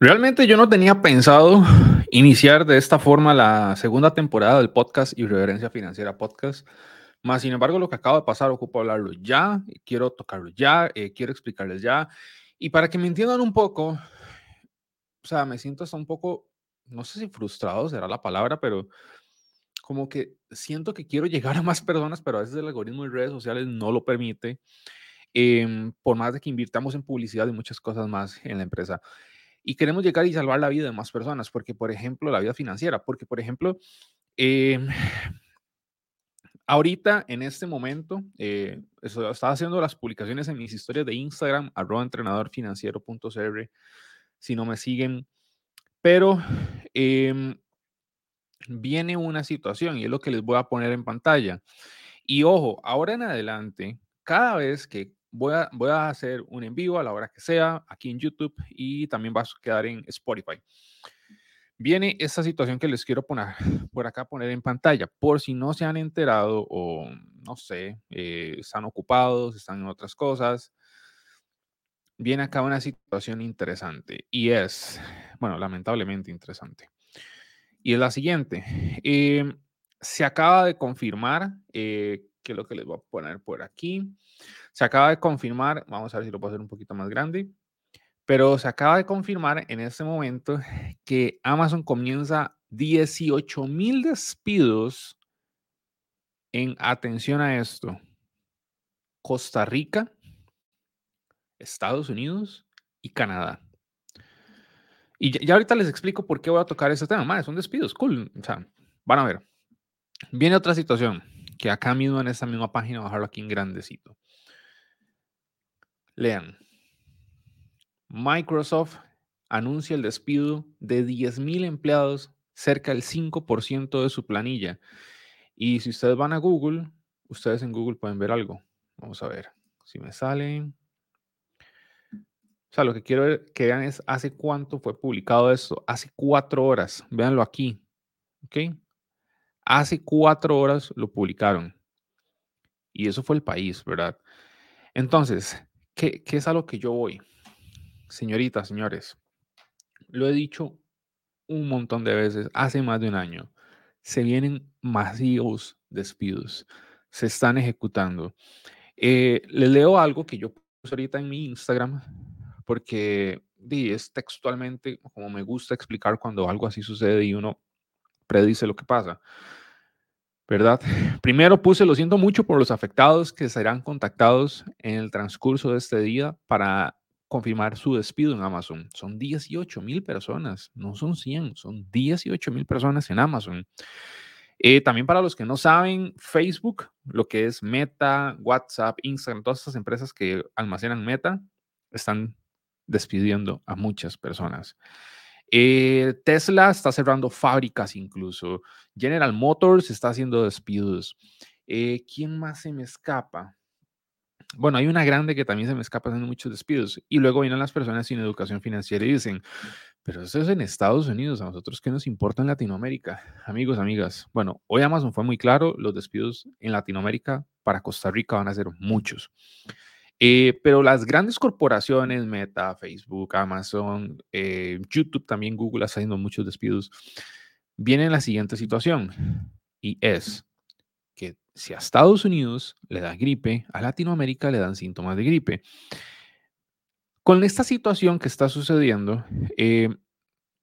Realmente yo no tenía pensado iniciar de esta forma la segunda temporada del podcast Irreverencia Financiera Podcast. Más sin embargo, lo que acaba de pasar, ocupo hablarlo ya, quiero tocarlo ya, eh, quiero explicarles ya. Y para que me entiendan un poco, o sea, me siento hasta un poco, no sé si frustrado será la palabra, pero como que siento que quiero llegar a más personas, pero a veces el algoritmo de redes sociales no lo permite, em, por más de que invirtamos en publicidad y muchas cosas más en la empresa y queremos llegar y salvar la vida de más personas, porque, por ejemplo, la vida financiera, porque, por ejemplo, em, ahorita, en este momento, eh, estaba haciendo las publicaciones en mis historias de Instagram, arroba entrenadorfinanciero.cr, si no me siguen, pero em, viene una situación y es lo que les voy a poner en pantalla. Y ojo, ahora en adelante, cada vez que voy a, hacer un en vivo a la hora que sea aquí en YouTube y también va a quedar en Spotify. Viene esta situación que les quiero poner por acá, poner en pantalla, por si no se han enterado o no sé, eh, están ocupados, están en otras cosas. Viene acá una situación interesante y es, bueno, lamentablemente interesante. Y es la siguiente. Eh, se acaba de confirmar, eh, que es lo que les voy a poner por aquí, se acaba de confirmar, vamos a ver si lo puedo hacer un poquito más grande, pero se acaba de confirmar en este momento que Amazon comienza 18 mil despidos en atención a esto. Costa Rica, Estados Unidos y Canadá. Y ya, ahorita les explico por qué voy a tocar ese tema. Madre, son despidos, cool. O sea, van a ver. Viene otra situación que acá mismo en esta misma página, bajarlo aquí en grandecito. Lean. Microsoft anuncia el despido de 10.000 empleados, cerca del 5% de su planilla. Y si ustedes van a Google, ustedes en Google pueden ver algo. Vamos a ver si me sale. O sea, lo que quiero que vean es hace cuánto fue publicado esto. Hace cuatro horas. Véanlo aquí. ¿Ok? Hace cuatro horas lo publicaron. Y eso fue el país, ¿verdad? Entonces, ¿Qué, es a lo que yo voy? Señoritas, señores, lo he dicho un montón de veces, hace más de un año, se vienen masivos despidos, se están ejecutando. Eh, les leo algo que yo puse ahorita en mi Instagram, porque es textualmente como me gusta explicar cuando algo así sucede y uno predice lo que pasa. ¿Verdad? Primero puse, lo siento mucho por los afectados que serán contactados en el transcurso de este día para confirmar su despido en Amazon. Son 18 mil personas, no son 100, son 18 mil personas en Amazon. Eh, también para los que no saben, Facebook, lo que es Meta, WhatsApp, Instagram, todas estas empresas que almacenan Meta, están despidiendo a muchas personas. Eh, Tesla está cerrando fábricas incluso. General Motors está haciendo despidos. Eh, ¿Quién más se me escapa? Bueno, hay una grande que también se me escapa haciendo muchos despidos. Y luego vienen las personas sin educación financiera y dicen, pero eso es en Estados Unidos, a nosotros qué nos importa en Latinoamérica. Amigos, amigas, bueno, hoy Amazon fue muy claro, los despidos en Latinoamérica para Costa Rica van a ser muchos. Eh, pero las grandes corporaciones, Meta, Facebook, Amazon, eh, YouTube, también Google, está haciendo muchos despidos, viene la siguiente situación y es que si a Estados Unidos le da gripe, a Latinoamérica le dan síntomas de gripe. Con esta situación que está sucediendo, eh,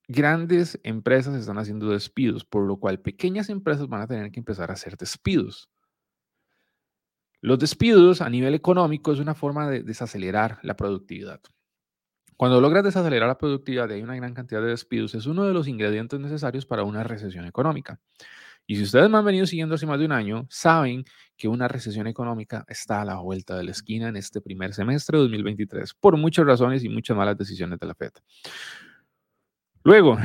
grandes empresas están haciendo despidos, por lo cual pequeñas empresas van a tener que empezar a hacer despidos. Los despidos a nivel económico es una forma de desacelerar la productividad. Cuando logras desacelerar la productividad y hay una gran cantidad de despidos, es uno de los ingredientes necesarios para una recesión económica. Y si ustedes me han venido siguiendo hace más de un año, saben que una recesión económica está a la vuelta de la esquina en este primer semestre de 2023, por muchas razones y muchas malas decisiones de la FED. Luego,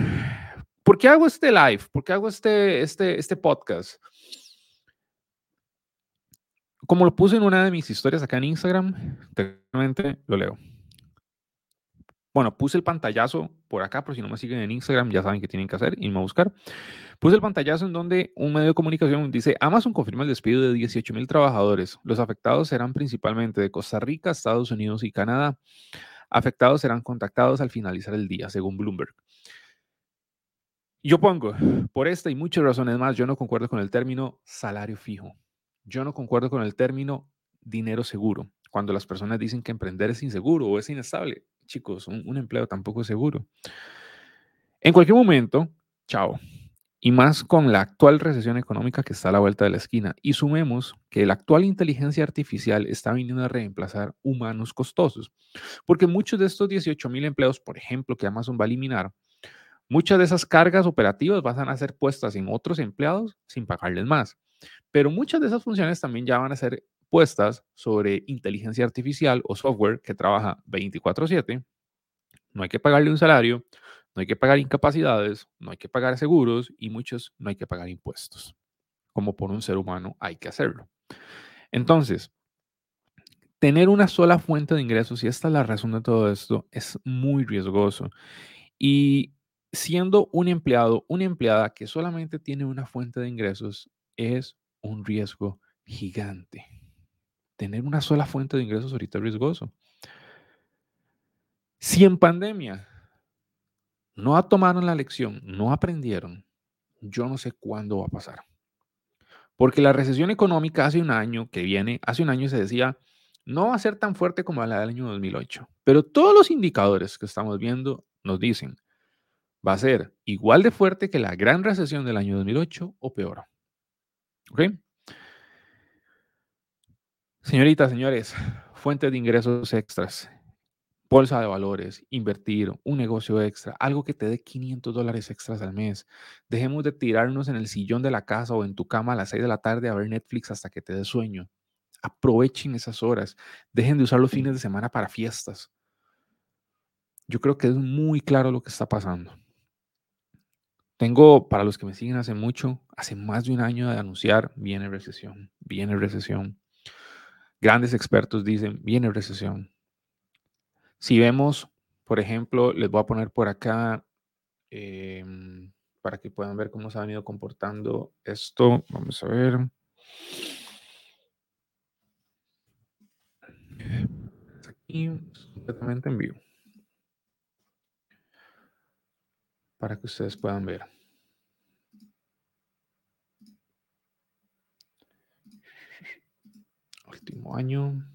¿por qué hago este live? ¿Por qué hago este, este, este podcast? Como lo puse en una de mis historias acá en Instagram, realmente lo leo. Bueno, puse el pantallazo por acá, por si no me siguen en Instagram, ya saben qué tienen que hacer, irme a buscar. Puse el pantallazo en donde un medio de comunicación dice, Amazon confirma el despido de 18 mil trabajadores. Los afectados serán principalmente de Costa Rica, Estados Unidos y Canadá. Afectados serán contactados al finalizar el día, según Bloomberg. Yo pongo, por esta y muchas razones más, yo no concuerdo con el término salario fijo. Yo no concuerdo con el término dinero seguro. Cuando las personas dicen que emprender es inseguro o es inestable, chicos, un, empleo tampoco es seguro. En cualquier momento, chao. Y más con la actual recesión económica que está a la vuelta de la esquina. Y sumemos que la actual inteligencia artificial está viniendo a reemplazar humanos costosos. Porque muchos de estos 18 mil empleos, por ejemplo, que Amazon va a eliminar, muchas de esas cargas operativas van a ser puestas en otros empleados sin pagarles más. Pero muchas de esas funciones también ya van a ser puestas sobre inteligencia artificial o software que trabaja 24/7. No hay que pagarle un salario, no hay que pagar incapacidades, no hay que pagar seguros y muchos no hay que pagar impuestos. Como por un ser humano hay que hacerlo. Entonces, tener una sola fuente de ingresos, y esta es la razón de todo esto, es muy riesgoso. Y siendo un empleado, una empleada que solamente tiene una fuente de ingresos, es un riesgo gigante. Tener una sola fuente de ingresos ahorita es riesgoso. Si en pandemia no tomaron la lección, no aprendieron, yo no sé cuándo va a pasar. Porque la recesión económica hace un año que viene, hace un año se decía, no va a ser tan fuerte como la del año 2008. Pero todos los indicadores que estamos viendo nos dicen, va a ser igual de fuerte que la gran recesión del año 2008 o peor. Señoritas, señores, fuente de ingresos extras bolsa de valores, invertir, un negocio extra, algo que te dé 500 dólares extras al mes. Dejemos de tirarnos en el sillón de la casa o en tu cama a las 6 de la tarde a ver Netflix hasta que te dé sueño. Aprovechen esas horas. Dejen de usar los fines de semana para fiestas. Yo creo que es muy claro lo que está pasando. Tengo, para los que me siguen hace mucho, hace más de un año de anunciar, viene recesión, viene recesión. Grandes expertos dicen, viene recesión, si vemos, por ejemplo, les voy a poner por acá em, para que puedan ver cómo se ha venido comportando esto. Vamos a ver. Aquí, completamente en vivo. Para que ustedes puedan ver. Último año.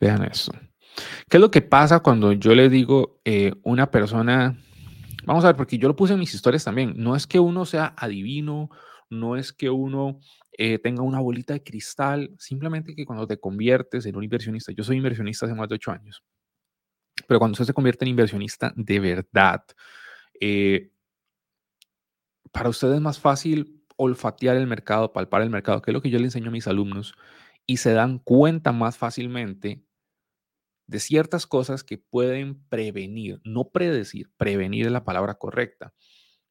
Vean eso. ¿Qué es lo que pasa cuando yo le digo eh, una persona, vamos a ver, porque yo lo puse en mis historias también, no es que uno sea adivino, no es que uno eh, tenga una bolita de cristal, simplemente que cuando te conviertes en un inversionista, yo soy inversionista hace más de ocho años, pero cuando usted se convierte en inversionista de verdad, eh, para usted es más fácil olfatear el mercado, palpar el mercado, que es lo que yo le enseño a mis alumnos, y se dan cuenta más fácilmente de ciertas cosas que pueden prevenir, no predecir, prevenir es la palabra correcta.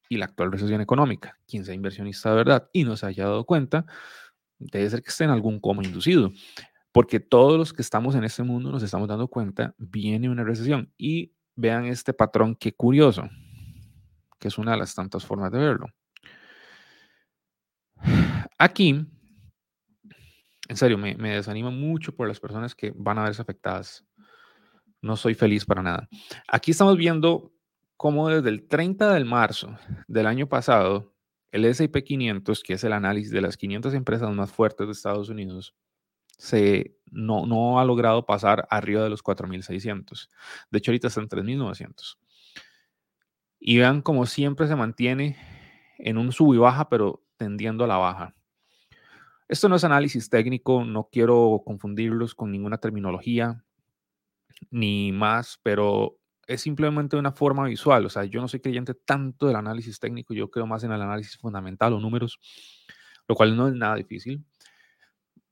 Y la actual recesión económica, quien sea inversionista de verdad y no se haya dado cuenta, debe ser que esté en algún coma inducido. Porque todos los que estamos en este mundo nos estamos dando cuenta, viene una recesión. Y vean este patrón, qué curioso, que es una de las tantas formas de verlo. Aquí, en serio, me, me desanima mucho por las personas que van a verse afectadas no soy feliz para nada. Aquí estamos viendo cómo desde el 30 de marzo del año pasado, el S&P 500, que es el análisis de las 500 empresas más fuertes de Estados Unidos, se, no, no ha logrado pasar arriba de los 4.600. De hecho, ahorita está en 3.900. Y vean como siempre se mantiene en un sub y baja, pero tendiendo a la baja. Esto no es análisis técnico, no quiero confundirlos con ninguna terminología ni más, pero es simplemente una forma visual. O sea, yo no soy creyente tanto del análisis técnico, yo creo más en el análisis fundamental o números, lo cual no es nada difícil.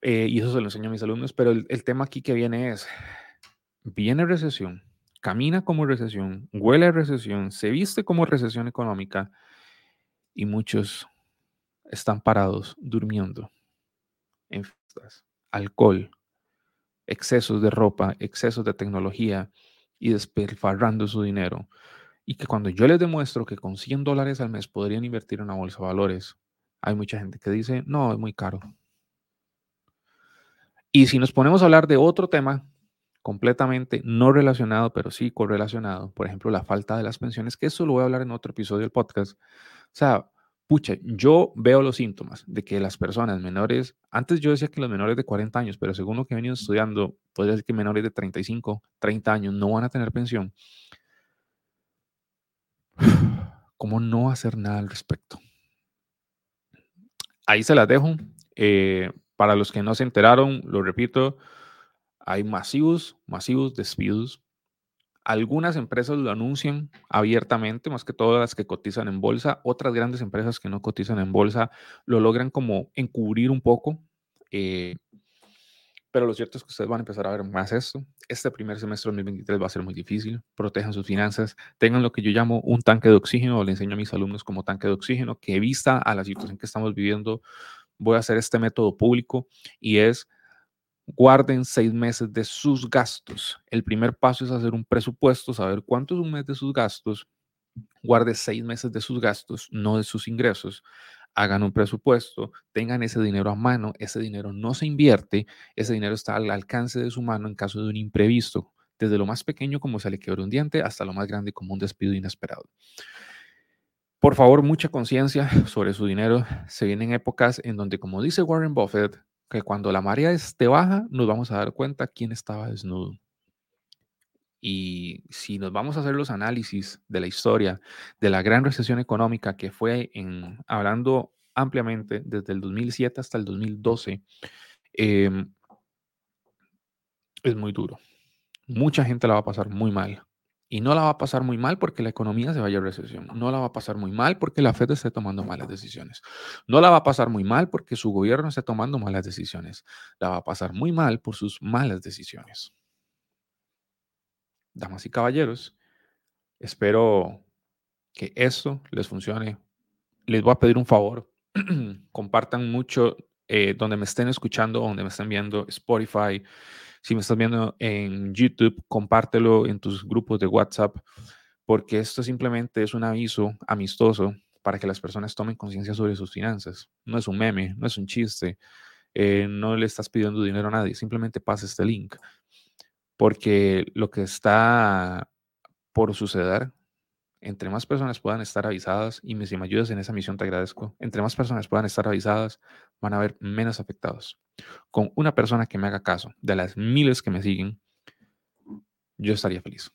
Eh, y eso se lo enseño a mis alumnos, pero el, tema aquí que viene es, viene recesión, camina como recesión, huele a recesión, se viste como recesión económica y muchos están parados durmiendo en fiestas, alcohol, excesos de ropa, excesos de tecnología y despilfarrando su dinero. Y que cuando yo les demuestro que con 100 dólares al mes podrían invertir en una bolsa de valores, hay mucha gente que dice, no, es muy caro. Y si nos ponemos a hablar de otro tema completamente no relacionado, pero sí correlacionado, por ejemplo, la falta de las pensiones, que eso lo voy a hablar en otro episodio del podcast. O sea, pucha, yo veo los síntomas de que las personas menores, antes yo decía que los menores de 40 años, pero según lo que he venido estudiando, podría decir que menores de 35, 30 años no van a tener pensión. ¿Cómo no hacer nada al respecto? Ahí se las dejo. Eh, para los que no se enteraron, lo repito, hay masivos, masivos despidos. Algunas empresas lo anuncian abiertamente, más que todas las que cotizan en bolsa. Otras grandes empresas que no cotizan en bolsa lo logran como encubrir un poco. Eh, pero lo cierto es que ustedes van a empezar a ver más esto. Este primer semestre de 2023 va a ser muy difícil. Protejan sus finanzas. Tengan lo que yo llamo un tanque de oxígeno. Le enseño a mis alumnos como tanque de oxígeno, que vista a la situación que estamos viviendo, voy a hacer este método público y es guarden seis meses de sus gastos. El primer paso es hacer un presupuesto, saber cuánto es un mes de sus gastos. Guarde seis meses de sus gastos, no de sus ingresos. Hagan un presupuesto, tengan ese dinero a mano, ese dinero no se invierte, ese dinero está al alcance de su mano en caso de un imprevisto, desde lo más pequeño como se le quebró un diente hasta lo más grande como un despido inesperado. Por favor, mucha conciencia sobre su dinero. Se vienen épocas en donde, como dice Warren Buffett, que cuando la marea esté baja, nos vamos a dar cuenta quién estaba desnudo. Y si nos vamos a hacer los análisis de la historia de la gran recesión económica que fue hablando ampliamente desde el 2007 hasta el 2012, em, es muy duro. Mucha gente la va a pasar muy mal. Y no la va a pasar muy mal porque la economía se vaya a recesión. No la va a pasar muy mal porque la Fed esté tomando malas decisiones. No la va a pasar muy mal porque su gobierno esté tomando malas decisiones. La va a pasar muy mal por sus malas decisiones. Damas y caballeros, espero que esto les funcione. Les voy a pedir un favor. Compartan mucho eh, donde me estén escuchando, donde me estén viendo, Spotify, si me estás viendo en YouTube, compártelo en tus grupos de WhatsApp, porque esto simplemente es un aviso amistoso para que las personas tomen conciencia sobre sus finanzas. No es un meme, no es un chiste, eh, no le estás pidiendo dinero a nadie, simplemente pasa este link, porque lo que está por suceder entre más personas puedan estar avisadas, y si me ayudas en esa misión te agradezco, entre más personas puedan estar avisadas, van a haber menos afectados. Con una persona que me haga caso, de las miles que me siguen, yo estaría feliz.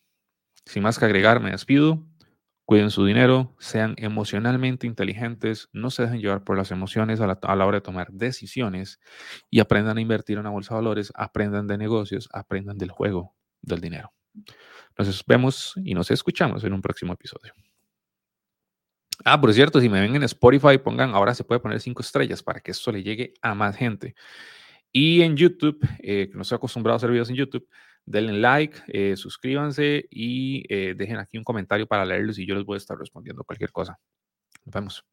Sin más que agregar, me despido. Cuiden su dinero, sean emocionalmente inteligentes, no se dejen llevar por las emociones a la, a la hora de tomar decisiones y aprendan a invertir en una bolsa de valores, aprendan de negocios, aprendan del juego del dinero. Nos vemos y nos escuchamos en un próximo episodio. Ah, por cierto, si me ven en Spotify, pongan, ahora se puede poner cinco estrellas para que esto le llegue a más gente. Y en YouTube, eh, que no estoy acostumbrado a hacer videos en YouTube, denle like, eh, suscríbanse y eh, dejen aquí un comentario para leerlos y yo les voy a estar respondiendo cualquier cosa. Nos vemos.